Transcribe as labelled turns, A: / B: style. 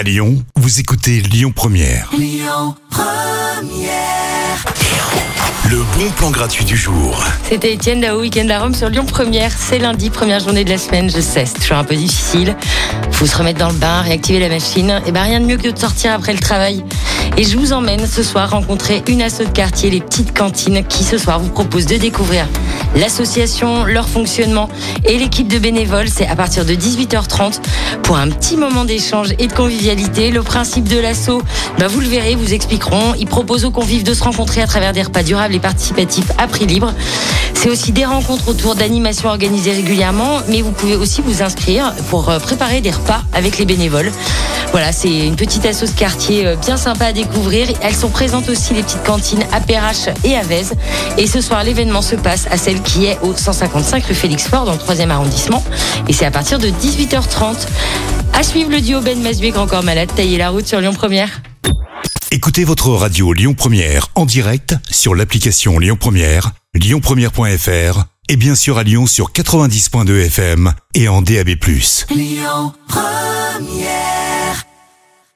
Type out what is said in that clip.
A: À Lyon, vous écoutez Lyon Première. Le bon plan gratuit du jour.
B: C'était Étienne Dao, Week-end à Rome sur Lyon Première. C'est lundi, première journée de la semaine, je sais, c'est toujours un peu difficile. Faut se remettre dans le bain, réactiver la machine. Et ben rien de mieux que de sortir après le travail. Et je vous emmène ce soir rencontrer une asso de quartier, les petites cantines, qui ce soir vous propose de découvrir l'association, leur fonctionnement et l'équipe de bénévoles. C'est à partir de 18h30 pour un petit moment d'échange et de convivialité. Le principe de l'asso, ben vous le verrez, vous expliqueront. Ils proposent aux convives de se rencontrer à travers des repas durables et participatifs à prix libre. C'est aussi des rencontres autour d'animations organisées régulièrement, mais vous pouvez aussi vous inscrire pour euh, préparer des repas avec les bénévoles. Voilà, c'est une petite asso de quartier euh, bien sympa à découvrir. Elles sont présentes aussi les petites cantines à Perrache et à Vèze. Et ce soir, l'événement se passe à celle qui est au 155 rue Félix Fort dans le 3e arrondissement. Et c'est à partir de 18h30. À suivre le duo Ben Masbué Grand Corps Malade, tailler la route sur Lyon Première.
A: Écoutez votre radio Lyon Première en direct sur l'application Lyon Première, lyonpremière.fr et bien sûr à Lyon sur 90.2 FM et en DAB+.
C: Lyon Première